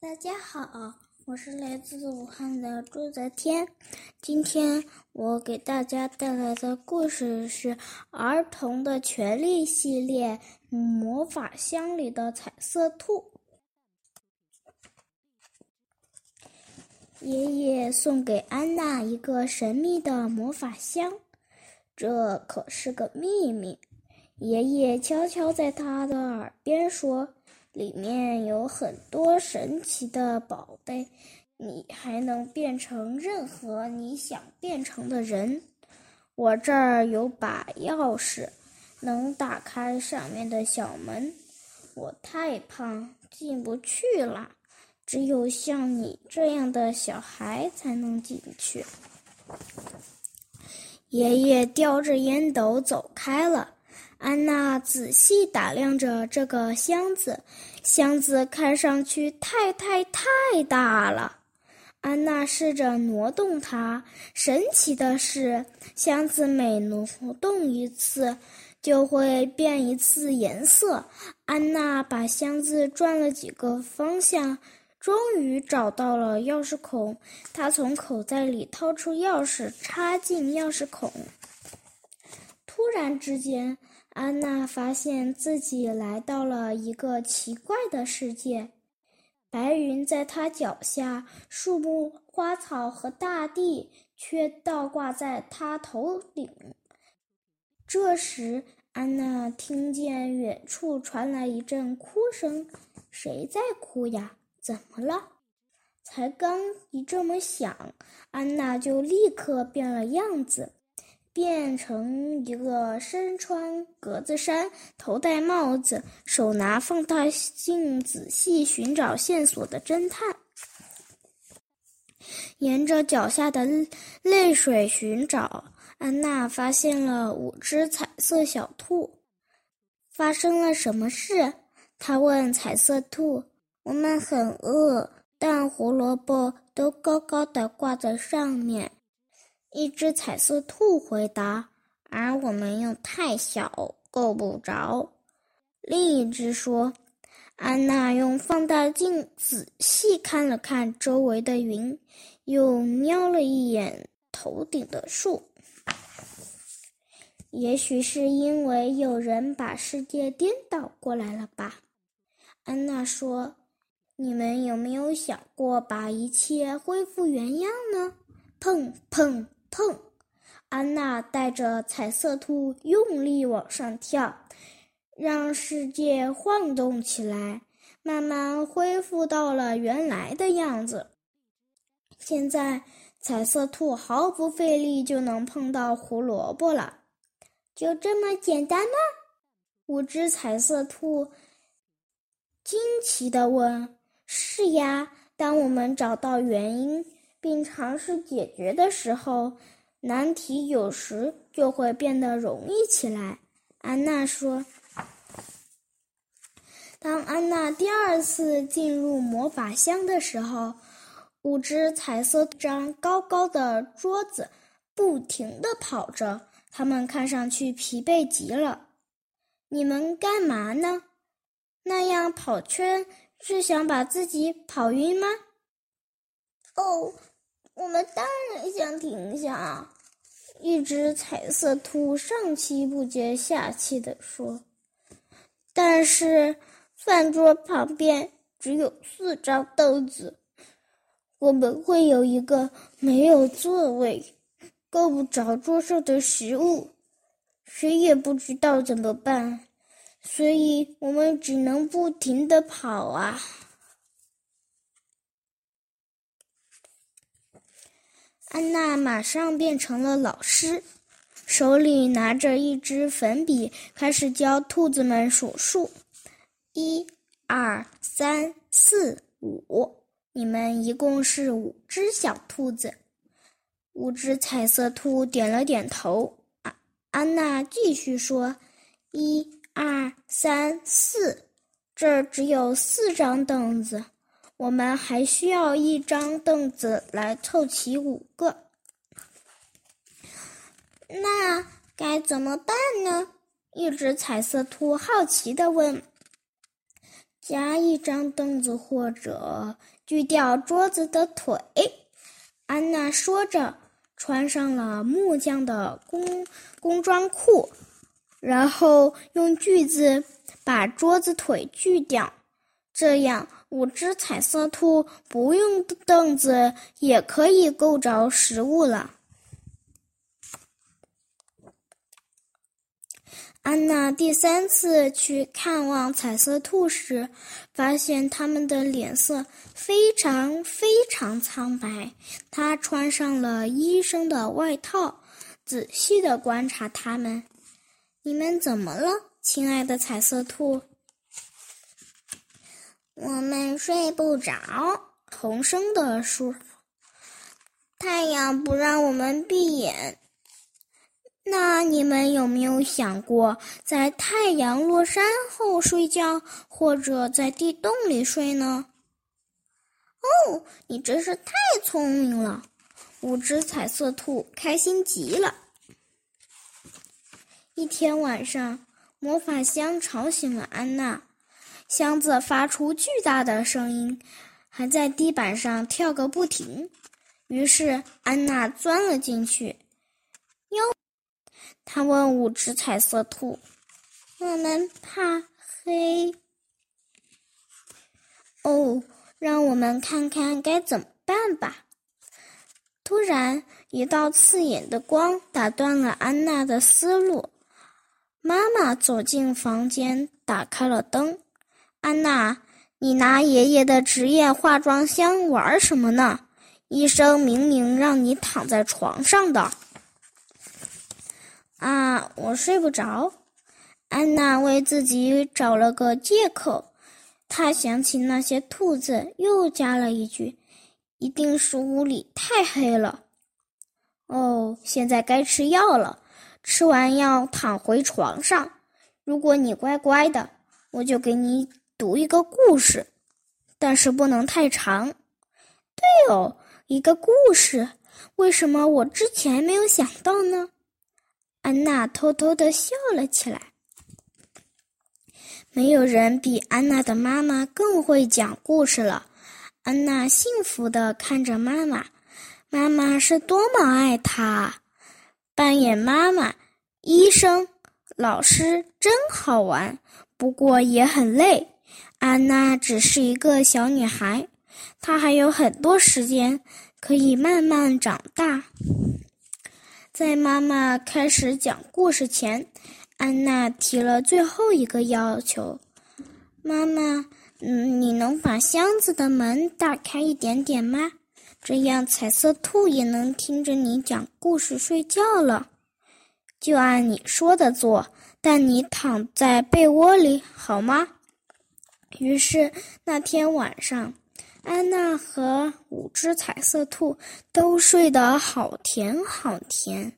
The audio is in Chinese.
大家好，我是来自武汉的朱泽天。今天我给大家带来的故事是《儿童的权利》系列《魔法箱里的彩色兔》。爷爷送给安娜一个神秘的魔法箱，这可是个秘密。爷爷悄悄在她的耳边说。里面有很多神奇的宝贝，你还能变成任何你想变成的人。我这儿有把钥匙，能打开上面的小门。我太胖，进不去了，只有像你这样的小孩才能进去。爷爷叼着烟斗走开了。安娜仔细打量着这个箱子，箱子看上去太太太大了。安娜试着挪动它，神奇的是，箱子每挪动一次，就会变一次颜色。安娜把箱子转了几个方向，终于找到了钥匙孔。她从口袋里掏出钥匙，插进钥匙孔。突然之间，安娜发现自己来到了一个奇怪的世界，白云在她脚下，树木、花草和大地却倒挂在她头顶。这时，安娜听见远处传来一阵哭声，“谁在哭呀？怎么了？”才刚一这么想，安娜就立刻变了样子。变成一个身穿格子衫、头戴帽子、手拿放大镜仔细寻找线索的侦探，沿着脚下的泪水寻找，安娜发现了五只彩色小兔。发生了什么事？她问彩色兔。我们很饿，但胡萝卜都高高的挂在上面。一只彩色兔回答：“而我们又太小，够不着。”另一只说：“安娜用放大镜仔细看了看周围的云，又瞄了一眼头顶的树。也许是因为有人把世界颠倒过来了吧？”安娜说：“你们有没有想过把一切恢复原样呢？”砰砰。砰！安娜带着彩色兔用力往上跳，让世界晃动起来，慢慢恢复到了原来的样子。现在，彩色兔毫不费力就能碰到胡萝卜了。就这么简单吗？五只彩色兔惊奇地问：“是呀，当我们找到原因。”并尝试解决的时候，难题有时就会变得容易起来。安娜说：“当安娜第二次进入魔法箱的时候，五只彩色张高高的桌子不停地跑着，它们看上去疲惫极了。你们干嘛呢？那样跑圈是想把自己跑晕吗？”哦。我们当然想停下。一只彩色兔上气不接下气地说：“但是饭桌旁边只有四张凳子，我们会有一个没有座位，够不着桌上的食物，谁也不知道怎么办，所以我们只能不停地跑啊。”安娜马上变成了老师，手里拿着一支粉笔，开始教兔子们数数：一、二、三、四、五。你们一共是五只小兔子。五只彩色兔点了点头。啊，安娜继续说：一、二、三、四，这儿只有四张凳子。我们还需要一张凳子来凑齐五个，那该怎么办呢？一只彩色兔好奇地问。加一张凳子或者锯掉桌子的腿。安娜说着，穿上了木匠的工工装裤，然后用锯子把桌子腿锯掉。这样，五只彩色兔不用凳子也可以够着食物了。安娜第三次去看望彩色兔时，发现它们的脸色非常非常苍白。她穿上了医生的外套，仔细的观察它们。你们怎么了，亲爱的彩色兔？我们睡不着，童声的说：“太阳不让我们闭眼。那你们有没有想过，在太阳落山后睡觉，或者在地洞里睡呢？”哦，你真是太聪明了！五只彩色兔开心极了。一天晚上，魔法箱吵醒了安娜。箱子发出巨大的声音，还在地板上跳个不停。于是安娜钻了进去。哟，她问五只彩色兔：“我们怕黑。”哦，让我们看看该怎么办吧。突然，一道刺眼的光打断了安娜的思路。妈妈走进房间，打开了灯。安娜，你拿爷爷的职业化妆箱玩什么呢？医生明明让你躺在床上的。啊，我睡不着。安娜为自己找了个借口。她想起那些兔子，又加了一句：“一定是屋里太黑了。”哦，现在该吃药了。吃完药躺回床上。如果你乖乖的，我就给你。读一个故事，但是不能太长。对哦，一个故事，为什么我之前没有想到呢？安娜偷偷的笑了起来。没有人比安娜的妈妈更会讲故事了。安娜幸福的看着妈妈，妈妈是多么爱她。扮演妈妈、医生、老师真好玩，不过也很累。安娜只是一个小女孩，她还有很多时间可以慢慢长大。在妈妈开始讲故事前，安娜提了最后一个要求：“妈妈，嗯，你能把箱子的门打开一点点吗？这样彩色兔也能听着你讲故事睡觉了。就按你说的做，但你躺在被窝里好吗？”于是那天晚上，安娜和五只彩色兔都睡得好甜好甜。